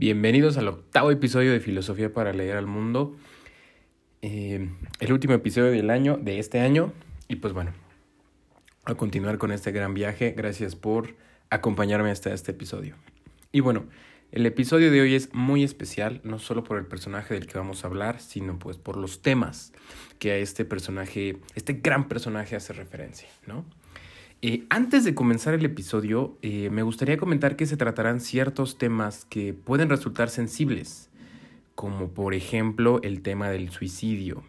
Bienvenidos al octavo episodio de Filosofía para leer al mundo. Eh, el último episodio del año, de este año. Y pues bueno, a continuar con este gran viaje. Gracias por acompañarme hasta este episodio. Y bueno, el episodio de hoy es muy especial, no solo por el personaje del que vamos a hablar, sino pues por los temas que a este personaje, este gran personaje hace referencia, ¿no? Eh, antes de comenzar el episodio, eh, me gustaría comentar que se tratarán ciertos temas que pueden resultar sensibles, como por ejemplo el tema del suicidio.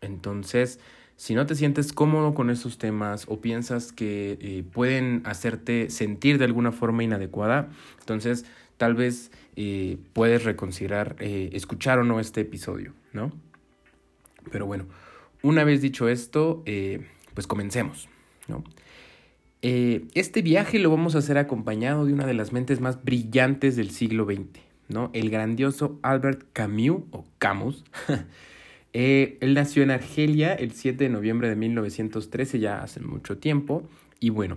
Entonces, si no te sientes cómodo con esos temas o piensas que eh, pueden hacerte sentir de alguna forma inadecuada, entonces tal vez puedes reconsiderar escuchar o no este episodio, ¿no? Pero bueno, una vez dicho esto, pues comencemos, ¿no? Eh, este viaje lo vamos a hacer acompañado de una de las mentes más brillantes del siglo XX, ¿no? El grandioso Albert Camus, o Camus. Eh, él nació en Argelia el 7 de noviembre de 1913, ya hace mucho tiempo. Y bueno,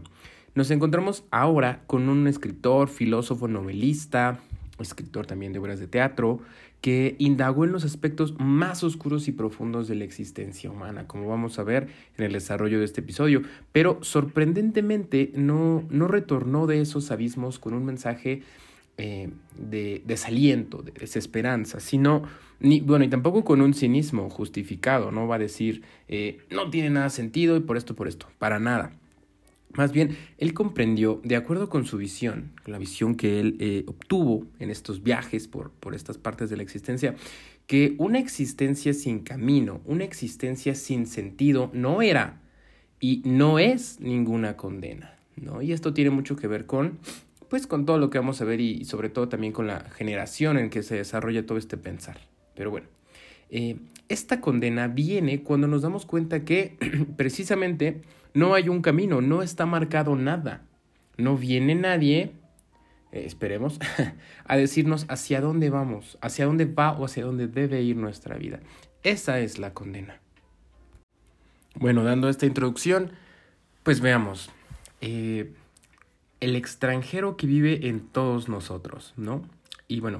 nos encontramos ahora con un escritor, filósofo, novelista, escritor también de obras de teatro, que indagó en los aspectos más oscuros y profundos de la existencia humana, como vamos a ver en el desarrollo de este episodio, pero sorprendentemente no, no retornó de esos abismos con un mensaje eh, de desaliento, de desesperanza, sino, ni, bueno, y tampoco con un cinismo justificado, no va a decir, eh, no tiene nada sentido y por esto, por esto, para nada. Más bien, él comprendió, de acuerdo con su visión, la visión que él eh, obtuvo en estos viajes por, por estas partes de la existencia, que una existencia sin camino, una existencia sin sentido, no era y no es ninguna condena. ¿no? Y esto tiene mucho que ver con, pues, con todo lo que vamos a ver y, sobre todo también con la generación en que se desarrolla todo este pensar. Pero bueno, eh, esta condena viene cuando nos damos cuenta que precisamente no hay un camino, no está marcado nada. No viene nadie, eh, esperemos, a decirnos hacia dónde vamos, hacia dónde va o hacia dónde debe ir nuestra vida. Esa es la condena. Bueno, dando esta introducción, pues veamos. Eh, el extranjero que vive en todos nosotros, ¿no? Y bueno,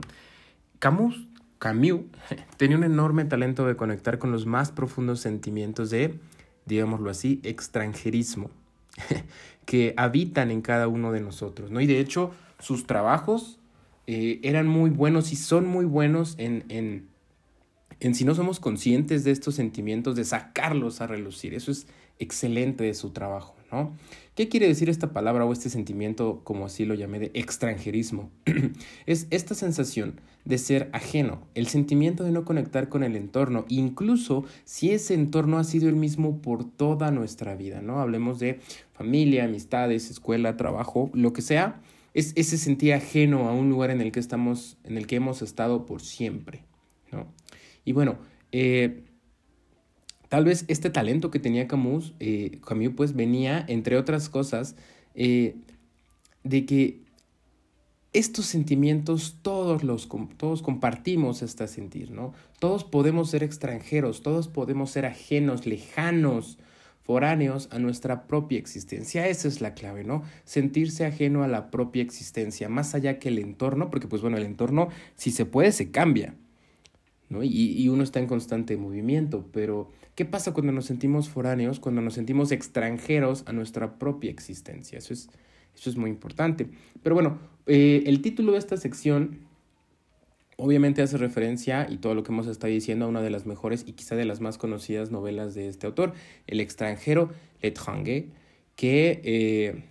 Camus, Camus tenía un enorme talento de conectar con los más profundos sentimientos de digámoslo así, extranjerismo que habitan en cada uno de nosotros, ¿no? Y de hecho, sus trabajos eh, eran muy buenos y son muy buenos en, en, en si no somos conscientes de estos sentimientos, de sacarlos a relucir. Eso es excelente de su trabajo, ¿Qué quiere decir esta palabra o este sentimiento, como así lo llamé, de extranjerismo? es esta sensación de ser ajeno, el sentimiento de no conectar con el entorno, incluso si ese entorno ha sido el mismo por toda nuestra vida, ¿no? Hablemos de familia, amistades, escuela, trabajo, lo que sea, es ese sentir ajeno a un lugar en el que estamos, en el que hemos estado por siempre, ¿no? Y bueno, eh, tal vez este talento que tenía Camus, eh, Camus pues venía, entre otras cosas, eh, de que estos sentimientos todos los todos compartimos este sentir, ¿no? Todos podemos ser extranjeros, todos podemos ser ajenos, lejanos, foráneos a nuestra propia existencia. Esa es la clave, ¿no? Sentirse ajeno a la propia existencia, más allá que el entorno, porque pues bueno, el entorno si se puede se cambia, ¿no? Y, y uno está en constante movimiento, pero ¿qué pasa cuando nos sentimos foráneos, cuando nos sentimos extranjeros a nuestra propia existencia? Eso es eso es muy importante. Pero bueno, eh, el título de esta sección obviamente hace referencia, y todo lo que hemos estado diciendo, a una de las mejores y quizá de las más conocidas novelas de este autor, El extranjero, L'étranger, que, eh,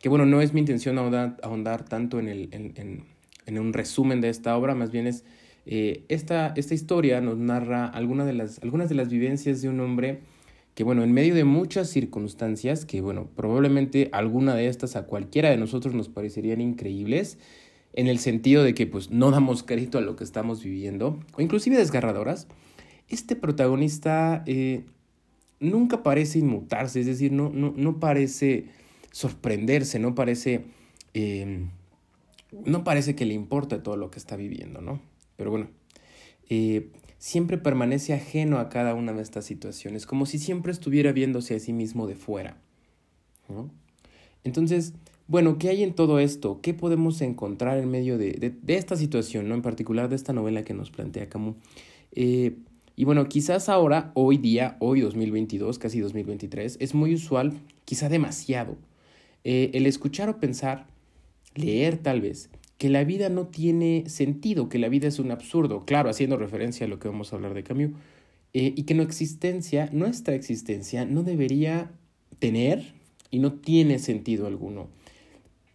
que bueno, no es mi intención ahondar, tanto en, el, en, en, un resumen de esta obra, más bien es... Eh, esta, esta historia nos narra alguna de las, algunas de las vivencias de un hombre que bueno, en medio de muchas circunstancias, que bueno, probablemente alguna de estas a cualquiera de nosotros nos parecerían increíbles, en el sentido de que pues no damos crédito a lo que estamos viviendo, o inclusive desgarradoras, este protagonista eh, nunca parece inmutarse, es decir, no, no, no parece sorprenderse, no parece, eh, no parece que le importe todo lo que está viviendo, ¿no? Pero bueno, eh, siempre permanece ajeno a cada una de estas situaciones, como si siempre estuviera viéndose a sí mismo de fuera. Entonces, bueno, ¿qué hay en todo esto? ¿Qué podemos encontrar en medio de, de, esta situación, ¿no? En particular de esta novela que nos plantea Camus. Eh, y bueno, quizás ahora, hoy día, hoy 2022, casi 2023, es muy usual, quizá demasiado, eh, el escuchar o pensar, leer tal vez, que la vida no tiene sentido, que la vida es un absurdo, claro, haciendo referencia a lo que vamos a hablar de Camus, eh, y que nuestra existencia, no debería tener y no tiene sentido alguno.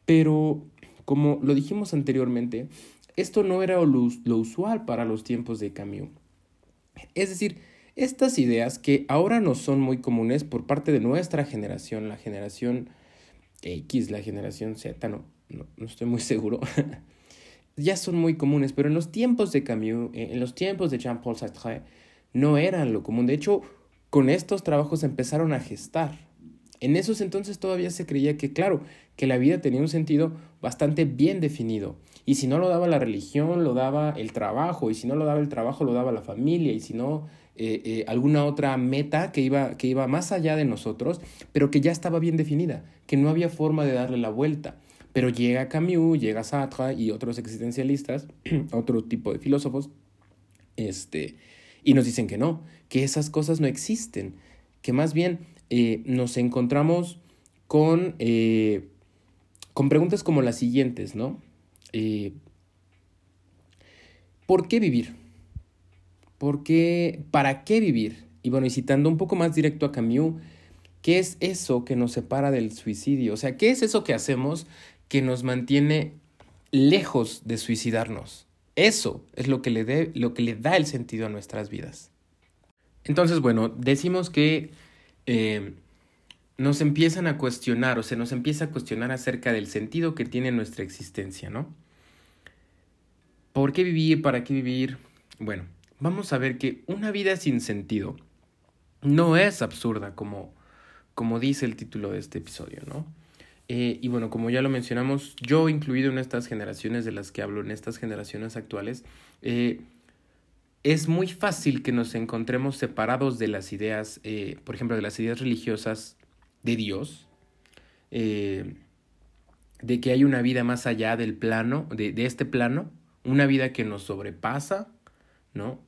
Pero, como lo dijimos anteriormente, esto no era lo, usual para los tiempos de Camus. Es decir, estas ideas que ahora no son muy comunes por parte de nuestra generación, la generación X, la generación Z, no, estoy muy seguro, ya son muy comunes, pero en los tiempos de Camus, en los tiempos de Jean-Paul Sartre, no eran lo común. De hecho, con estos trabajos empezaron a gestar. En esos entonces todavía se creía que, claro, que la vida tenía un sentido bastante bien definido. Y si no lo daba la religión, lo daba el trabajo. Y si no lo daba el trabajo, lo daba la familia. Y si no, eh, eh, alguna otra meta que iba, que iba más allá de nosotros, pero que ya estaba bien definida, que no había forma de darle la vuelta. Pero llega Camus, llega Sartre y otros existencialistas, otro tipo de filósofos, este, y nos dicen que no, que esas cosas no existen, que más bien eh, nos encontramos con, eh, con preguntas como las siguientes, ¿no? Eh, ¿Por qué vivir? ¿Por qué? ¿Para qué vivir? Y bueno, y citando un poco más directo a Camus, ¿qué es eso que nos separa del suicidio? O sea, ¿qué es eso que hacemos que nos mantiene lejos de suicidarnos? Eso es lo que le, lo que le da el sentido a nuestras vidas. Entonces, bueno, decimos que eh, nos empiezan a cuestionar, o se nos empieza a cuestionar acerca del sentido que tiene nuestra existencia, ¿no? ¿Por qué vivir? ¿Para qué vivir? Bueno, vamos a ver que una vida sin sentido no es absurda como, como dice el título de este episodio, ¿no? Eh, y bueno, como ya lo mencionamos, yo incluido en estas generaciones de las que hablo, en estas generaciones actuales, eh, es muy fácil que nos encontremos separados de las ideas, eh, por ejemplo, de las ideas religiosas de Dios, de que hay una vida más allá del plano, de, de, este plano, una vida que nos sobrepasa, ¿no?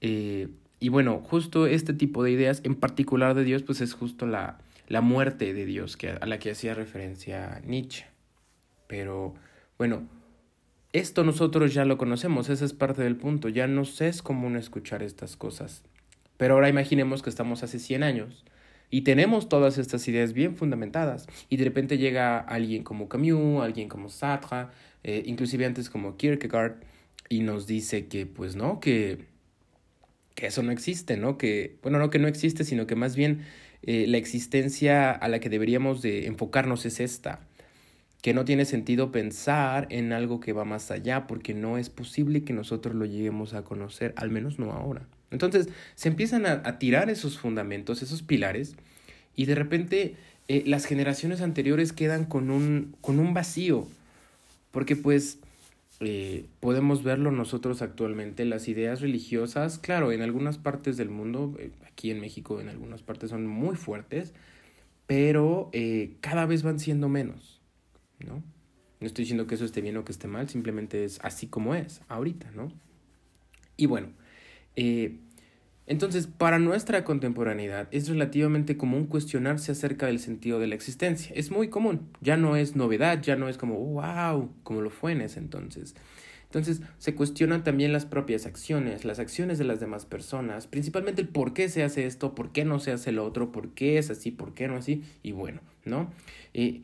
y bueno, justo este tipo de ideas, en particular de Dios, pues es justo la, la muerte de Dios que, a la que hacía referencia Nietzsche. Pero bueno, esto nosotros ya lo conocemos, esa es parte del punto, ya no es común escuchar estas cosas. Pero ahora imaginemos que estamos hace 100 años y tenemos todas estas ideas bien fundamentadas y de repente llega alguien como Camus, alguien como Sartre, eh, inclusive antes como Kierkegaard y nos dice que pues no, que, que eso no existe, ¿no? Que, bueno, no que no existe, sino que más bien eh, la existencia a la que deberíamos de enfocarnos es esta, que no tiene sentido pensar en algo que va más allá, porque no es posible que nosotros lo lleguemos a conocer, al menos no ahora. Entonces se empiezan a, tirar esos fundamentos, esos pilares, y de repente eh, las generaciones anteriores quedan con un, con un vacío, porque pues eh, podemos verlo nosotros actualmente, las ideas religiosas, claro, en algunas partes del mundo, eh, aquí en México en algunas partes son muy fuertes, pero eh, cada vez van siendo menos, ¿no? No estoy diciendo que eso esté bien o que esté mal, simplemente es así como es, ahorita, ¿no? Y bueno, entonces, para nuestra contemporaneidad es relativamente común cuestionarse acerca del sentido de la existencia. Es muy común, ya no es novedad, ya no es como, wow, como lo fue en ese entonces. Entonces, se cuestionan también las propias acciones, las acciones de las demás personas, principalmente el por qué se hace esto, por qué no se hace lo otro, por qué es así, por qué no así, y bueno, ¿no? Eh,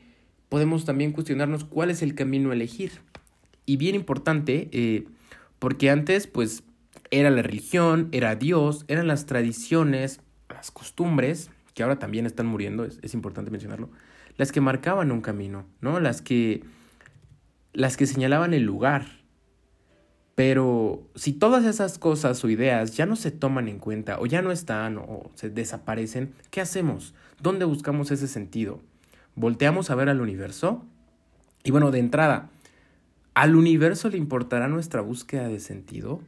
podemos también cuestionarnos cuál es el camino a elegir. Y bien importante, eh, porque antes, pues, era la religión, era Dios, eran las tradiciones, las costumbres, que ahora también están muriendo, es, importante mencionarlo, las que marcaban un camino, ¿no? Las que, las que señalaban el lugar. Pero si todas esas cosas o ideas ya no se toman en cuenta o ya no están o se desaparecen, ¿qué hacemos? ¿Dónde buscamos ese sentido? ¿Volteamos a ver al universo? Y bueno, de entrada, ¿al universo le importará nuestra búsqueda de sentido?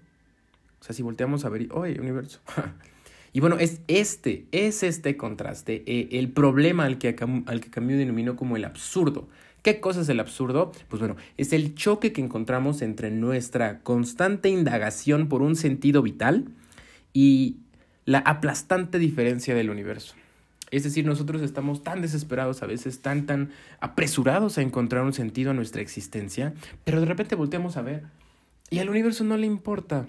O sea, si volteamos a ver, oye, universo. y bueno, es este, es este contraste, eh, el problema al que, al que Camus denominó como el absurdo, ¿Qué cosa es el absurdo? Pues bueno, es el choque que encontramos entre nuestra constante indagación por un sentido vital y la aplastante diferencia del universo. Es decir, nosotros estamos tan desesperados a veces, tan, tan apresurados a encontrar un sentido a nuestra existencia, pero de repente volteamos a ver y al universo no le importa.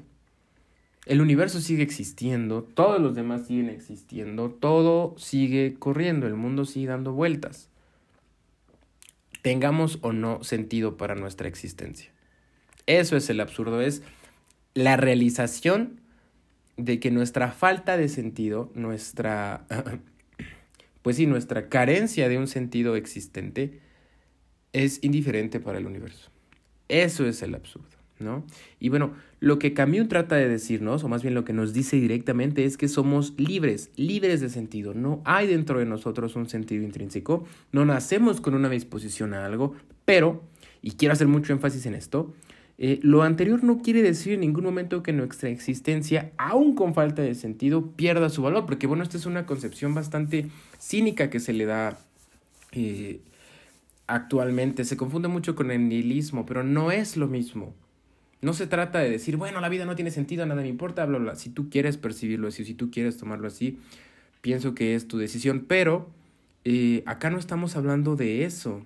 El universo sigue existiendo, todos los demás siguen existiendo, todo sigue corriendo, el mundo sigue dando vueltas. Tengamos o no sentido para nuestra existencia. Eso es el absurdo, es la realización de que nuestra falta de sentido, nuestra pues sí, nuestra carencia de un sentido existente es indiferente para el universo. Eso es el absurdo, Y bueno, lo que Camus trata de decirnos, o más bien lo que nos dice directamente, es que somos libres, libres de sentido. No hay dentro de nosotros un sentido intrínseco, no nacemos con una disposición a algo, pero, y quiero hacer mucho énfasis en esto, eh, lo anterior no quiere decir en ningún momento que nuestra existencia, aun con falta de sentido, pierda su valor, porque bueno, esta es una concepción bastante cínica que se le da eh, actualmente. Se confunde mucho con el nihilismo, pero no es lo mismo. No se trata de decir, bueno, la vida no tiene sentido, nada me importa, bla, bla. Si tú quieres percibirlo así, si tú quieres tomarlo así, pienso que es tu decisión, pero eh, acá no estamos hablando de eso.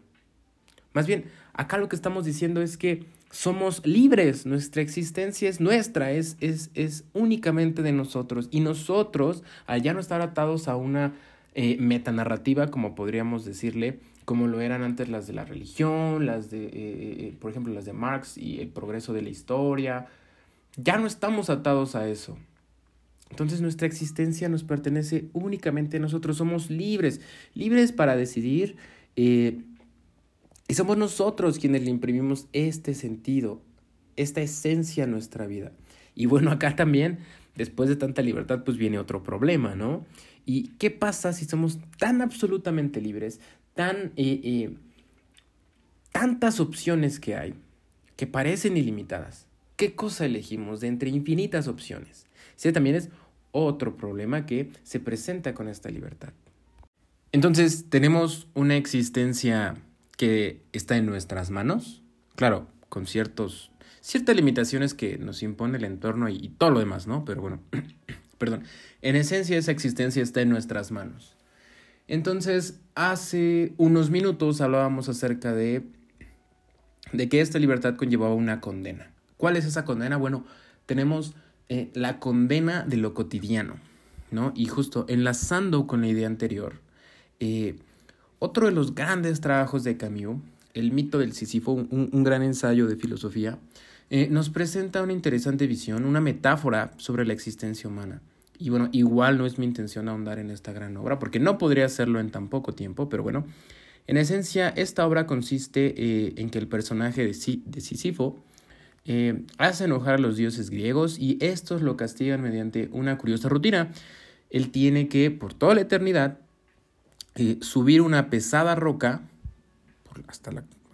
Más bien, acá lo que estamos diciendo es que somos libres, nuestra existencia es nuestra, es, es, es únicamente de nosotros. Y nosotros, al ya no estar atados a una eh, metanarrativa, como podríamos decirle, como lo eran antes las de la religión, las de, eh, eh, por ejemplo, las de Marx y el progreso de la historia, ya no estamos atados a eso. Entonces nuestra existencia nos pertenece únicamente a nosotros, somos libres, libres para decidir y somos nosotros quienes le imprimimos este sentido, esta esencia a nuestra vida. Y bueno, acá también, después de tanta libertad, pues viene otro problema, ¿no? ¿Y qué pasa si somos tan absolutamente libres, tan... Eh, eh, tantas opciones que hay, que parecen ilimitadas? ¿Qué cosa elegimos de entre infinitas opciones? Ese también es otro problema que se presenta con esta libertad. Entonces, tenemos una existencia que está en nuestras manos, claro, con ciertos, ciertas limitaciones que nos impone el entorno y, todo lo demás, ¿no? Pero bueno, perdón, en esencia esa existencia está en nuestras manos. Entonces, hace unos minutos hablábamos acerca de, de que esta libertad conllevaba una condena. ¿Cuál es esa condena? Bueno, tenemos eh, la condena de lo cotidiano, ¿no? Y justo enlazando con la idea anterior, eh, otro de los grandes trabajos de Camus, El mito del Sísifo, un, gran ensayo de filosofía, eh, nos presenta una interesante visión, una metáfora sobre la existencia humana. Y bueno, igual no es mi intención ahondar en esta gran obra, porque no podría hacerlo en tan poco tiempo, pero bueno, en esencia, esta obra consiste eh, en que el personaje de, Sísifo eh, hace enojar a los dioses griegos y estos lo castigan mediante una curiosa rutina. Él tiene que, por toda la eternidad, subir una pesada roca hasta,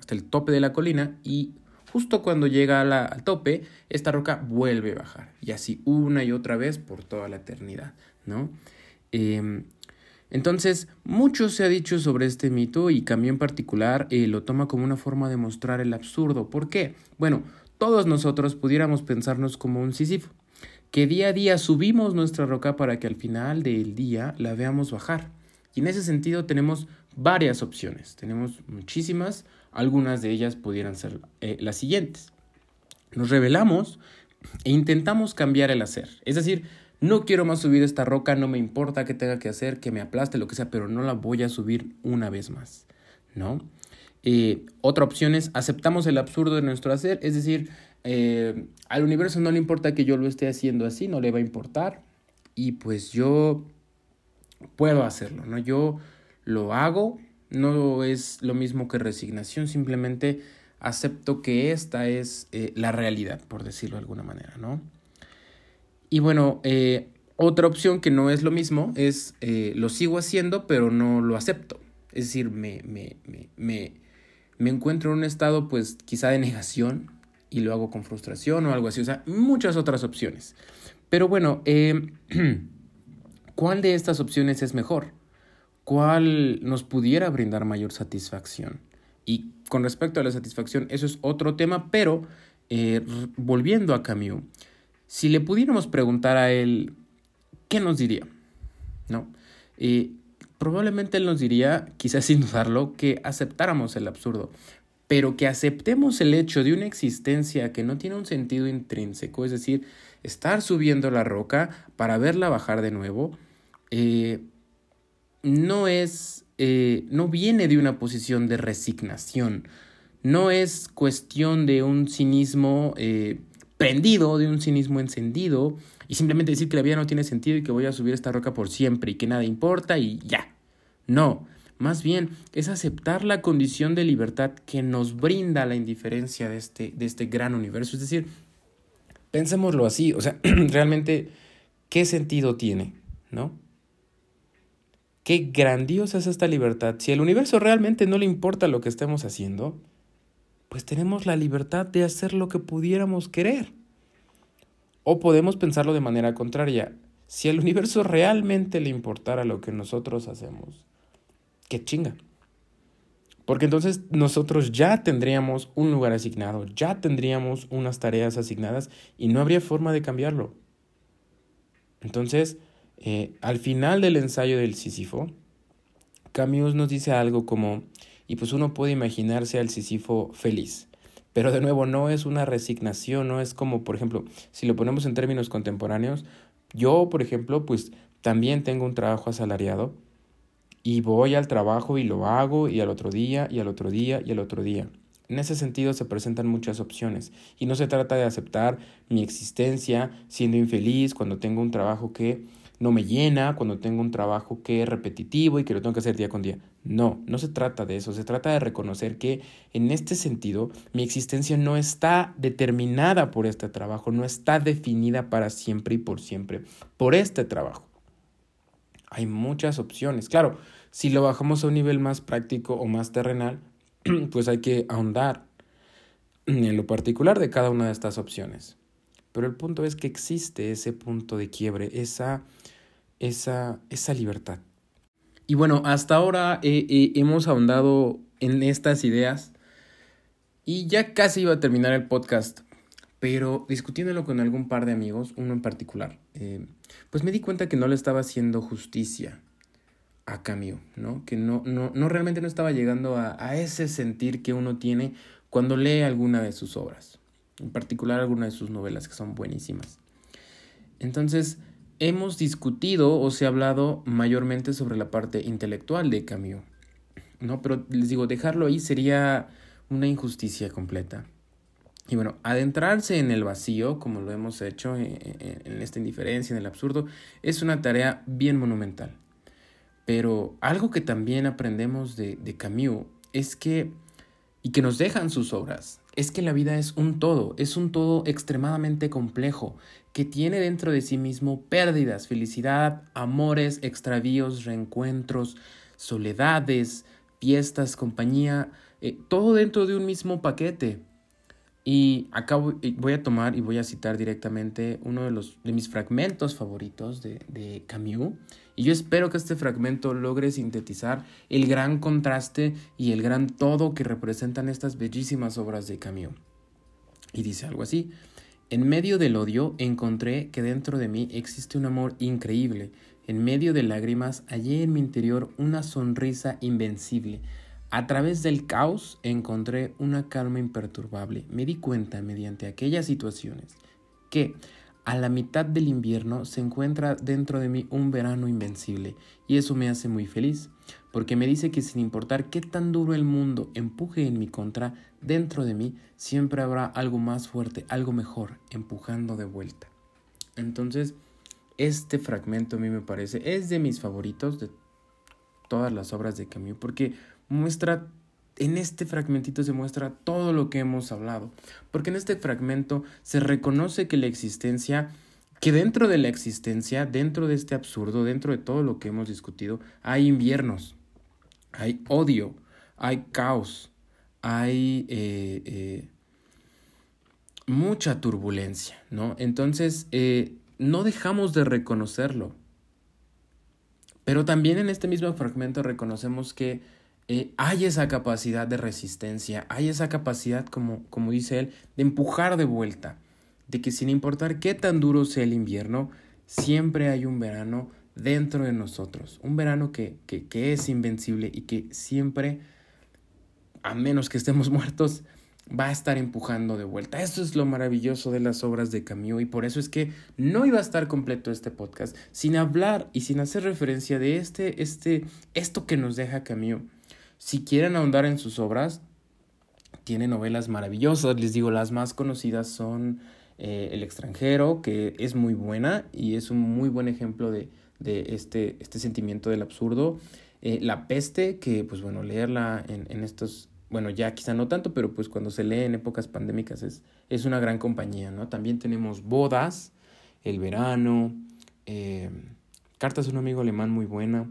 el tope de la colina y justo cuando llega al tope, esta roca vuelve a bajar. Y así una y otra vez por toda la eternidad, ¿no? Em, entonces, mucho se ha dicho sobre este mito y Camilo en particular eh, lo toma como una forma de mostrar el absurdo. ¿Por qué? Bueno, todos nosotros pudiéramos pensarnos como un Sísifo, que día a día subimos nuestra roca para que al final del día la veamos bajar. Y en ese sentido tenemos varias opciones, tenemos muchísimas, algunas de ellas pudieran ser eh, las siguientes. Nos revelamos e intentamos cambiar el hacer, es decir, no quiero más subir esta roca, no me importa qué tenga que hacer, que me aplaste, lo que sea, pero no la voy a subir una vez más, ¿no? Eh, otra opción es aceptamos el absurdo de nuestro hacer, es decir, eh, al universo no le importa que yo lo esté haciendo así, no le va a importar, y pues yo puedo hacerlo, ¿no? Yo lo hago, no es lo mismo que resignación, simplemente acepto que esta es eh, la realidad, por decirlo de alguna manera, ¿no? Y bueno, eh, otra opción que no es lo mismo es eh, lo sigo haciendo, pero no lo acepto. Es decir, me, me, me, me, encuentro en un estado, pues, quizá de negación y lo hago con frustración o algo así. O sea, muchas otras opciones. Pero bueno, ¿Cuál de estas opciones es mejor? ¿Cuál nos pudiera brindar mayor satisfacción? ¿Y con respecto a la satisfacción, eso es otro tema, pero eh, volviendo a Camus, si le pudiéramos preguntar a él, ¿qué nos diría? ¿No? Probablemente él nos diría, quizás sin dudarlo, que aceptáramos el absurdo, pero que aceptemos el hecho de una existencia que no tiene un sentido intrínseco, es decir, estar subiendo la roca para verla bajar de nuevo, eh, no es, eh, no viene de una posición de resignación, no es cuestión de un cinismo eh, prendido, de un cinismo encendido, y simplemente decir que la vida no tiene sentido y que voy a subir esta roca por siempre y que nada importa y ya. No, más bien es aceptar la condición de libertad que nos brinda la indiferencia de este, de este gran universo. Es decir, pensémoslo así, o sea, realmente, ¿qué sentido tiene? ¿No? Qué grandiosa es esta libertad. Si al universo realmente no le importa lo que estemos haciendo, pues tenemos la libertad de hacer lo que pudiéramos querer. O podemos pensarlo de manera contraria. Si al universo realmente le importara lo que nosotros hacemos, qué chinga. Porque entonces nosotros ya tendríamos un lugar asignado, ya tendríamos unas tareas asignadas y no habría forma de cambiarlo. Entonces, eh, al final del ensayo del Sísifo, Camus nos dice algo como, y pues uno puede imaginarse al Sísifo feliz, pero de nuevo no es una resignación, no es como, por ejemplo, si lo ponemos en términos contemporáneos, yo, por ejemplo, pues también tengo un trabajo asalariado y voy al trabajo y lo hago y al otro día y al otro día y al otro día. En ese sentido se presentan muchas opciones y no se trata de aceptar mi existencia siendo infeliz cuando tengo un trabajo que no me llena, cuando tengo un trabajo que es repetitivo y que lo tengo que hacer día con día. No, no se trata de eso, se trata de reconocer que en este sentido mi existencia no está determinada por este trabajo, no está definida para siempre y por siempre por este trabajo. Hay muchas opciones. Claro, si lo bajamos a un nivel más práctico o más terrenal, pues hay que ahondar en lo particular de cada una de estas opciones. Pero el punto es que existe ese punto de quiebre, esa, esa, esa libertad. Y bueno, hasta ahora hemos ahondado en estas ideas y ya casi iba a terminar el podcast, pero discutiéndolo con algún par de amigos, uno en particular, eh, pues me di cuenta que no le estaba haciendo justicia a Camus, ¿no? Que no, no, no realmente no estaba llegando a, a ese sentir que uno tiene cuando lee alguna de sus obras en particular algunas de sus novelas que son buenísimas. Entonces, hemos discutido o se ha hablado mayormente sobre la parte intelectual de Camus, ¿no? Pero les digo, dejarlo ahí sería una injusticia completa. Y bueno, adentrarse en el vacío, como lo hemos hecho en, esta indiferencia, en el absurdo, es una tarea bien monumental. Pero algo que también aprendemos de, de Camus es que, y que nos dejan sus obras, es que la vida es un todo, es un todo extremadamente complejo, que tiene dentro de sí mismo pérdidas, felicidad, amores, extravíos, reencuentros, soledades, fiestas, compañía, eh, todo dentro de un mismo paquete. Y acá voy a tomar y voy a citar directamente uno de, los, de mis fragmentos favoritos de, de Camus. Y yo espero que este fragmento logre sintetizar el gran contraste y el gran todo que representan estas bellísimas obras de Camus. Y dice algo así. En medio del odio encontré que dentro de mí existe un amor increíble. En medio de lágrimas hallé en mi interior una sonrisa invencible. A través del caos encontré una calma imperturbable. Me di cuenta mediante aquellas situaciones que a la mitad del invierno se encuentra dentro de mí un verano invencible y eso me hace muy feliz porque me dice que sin importar qué tan duro el mundo empuje en mi contra, dentro de mí siempre habrá algo más fuerte, algo mejor, empujando de vuelta. Entonces, este fragmento a mí me parece, es de mis favoritos de todas las obras de Camus porque muestra, en este fragmentito se muestra todo lo que hemos hablado, porque en este fragmento se reconoce que la existencia, que dentro de la existencia, dentro de este absurdo, dentro de todo lo que hemos discutido, hay inviernos, hay odio, hay caos, hay eh, eh, mucha turbulencia, ¿no? Entonces, eh, no dejamos de reconocerlo. Pero también en este mismo fragmento reconocemos que eh, hay esa capacidad de resistencia, hay esa capacidad, como, como dice él, de empujar de vuelta, de que sin importar qué tan duro sea el invierno, siempre hay un verano dentro de nosotros, un verano que, que, que es invencible y que siempre, a menos que estemos muertos, va a estar empujando de vuelta. Eso es lo maravilloso de las obras de Camus y por eso es que no iba a estar completo este podcast sin hablar y sin hacer referencia de este, este, esto que nos deja Camus. Si quieren ahondar en sus obras, tiene novelas maravillosas. Les digo, las más conocidas son eh, El extranjero, que es muy buena y es un muy buen ejemplo de, de este, este sentimiento del absurdo. Eh, la peste, que pues bueno, leerla en, en estos bueno, ya quizá no tanto, pero pues cuando se lee en épocas pandémicas es, es una gran compañía, ¿no? También tenemos Bodas, El Verano, eh, Cartas de un amigo alemán muy buena.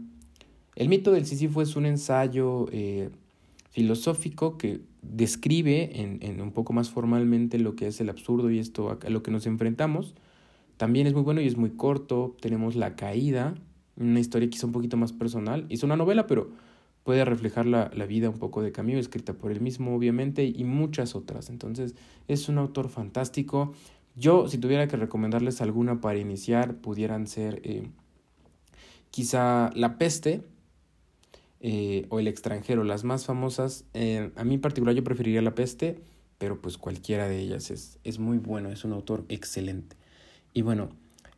El mito del Sísifo es un ensayo eh, filosófico que describe en, un poco más formalmente lo que es el absurdo y esto a lo que nos enfrentamos. También es muy bueno y es muy corto. Tenemos La Caída, una historia quizá un poquito más personal. Es una novela, pero puede reflejar la, la, vida un poco de Camus, escrita por él mismo, obviamente, y muchas otras. Entonces, es un autor fantástico. Yo, si tuviera que recomendarles alguna para iniciar, pudieran ser eh, quizá La Peste eh, o El extranjero, las más famosas. Eh, a mí en particular yo preferiría La Peste, pero pues cualquiera de ellas es, es muy bueno, es un autor excelente. Y bueno,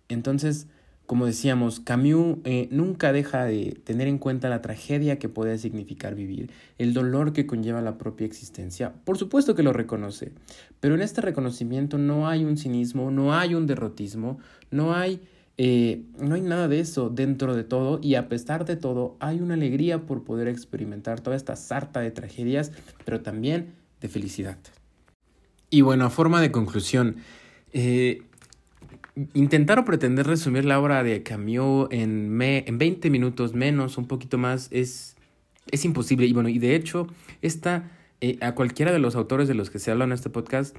entonces como decíamos, Camus eh, nunca deja de tener en cuenta la tragedia que puede significar vivir, el dolor que conlleva la propia existencia. Por supuesto que lo reconoce, pero en este reconocimiento no hay un cinismo, no hay un derrotismo, no hay, eh, no hay nada de eso dentro de todo y a pesar de todo hay una alegría por poder experimentar toda esta sarta de tragedias, pero también de felicidad. Y bueno, a forma de conclusión, eh, intentar o pretender resumir la obra de Camus en, me, en 20 minutos menos, un poquito más, es, es imposible. Y bueno, y de hecho, esta, eh, a cualquiera de los autores de los que se habla en este podcast,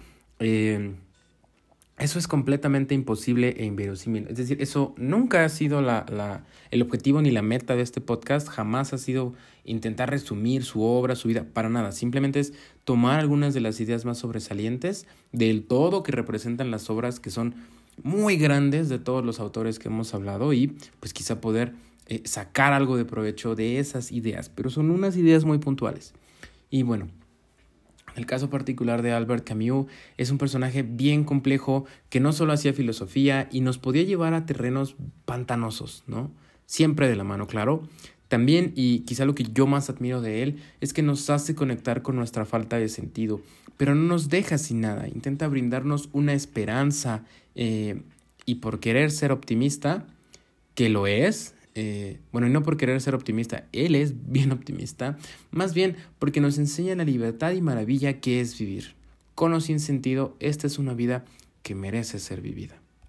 eso es completamente imposible e inverosímil. Es decir, eso nunca ha sido la, la, el objetivo ni la meta de este podcast. Jamás ha sido intentar resumir su obra, su vida, para nada. Simplemente es tomar algunas de las ideas más sobresalientes del todo que representan las obras que son muy grandes de todos los autores que hemos hablado y pues quizá poder eh, sacar algo de provecho de esas ideas, pero son unas ideas muy puntuales. Y bueno, el caso particular de Albert Camus es un personaje bien complejo que no solo hacía filosofía y nos podía llevar a terrenos pantanosos, ¿no? Siempre de la mano, claro. También, y quizá lo que yo más admiro de él, es que nos hace conectar con nuestra falta de sentido, pero no nos deja sin nada, intenta brindarnos una esperanza eh, y por querer ser optimista, que lo es, eh, bueno, no por querer ser optimista, él es bien optimista, más bien porque nos enseña la libertad y maravilla que es vivir. Con o sin sentido, esta es una vida que merece ser vivida.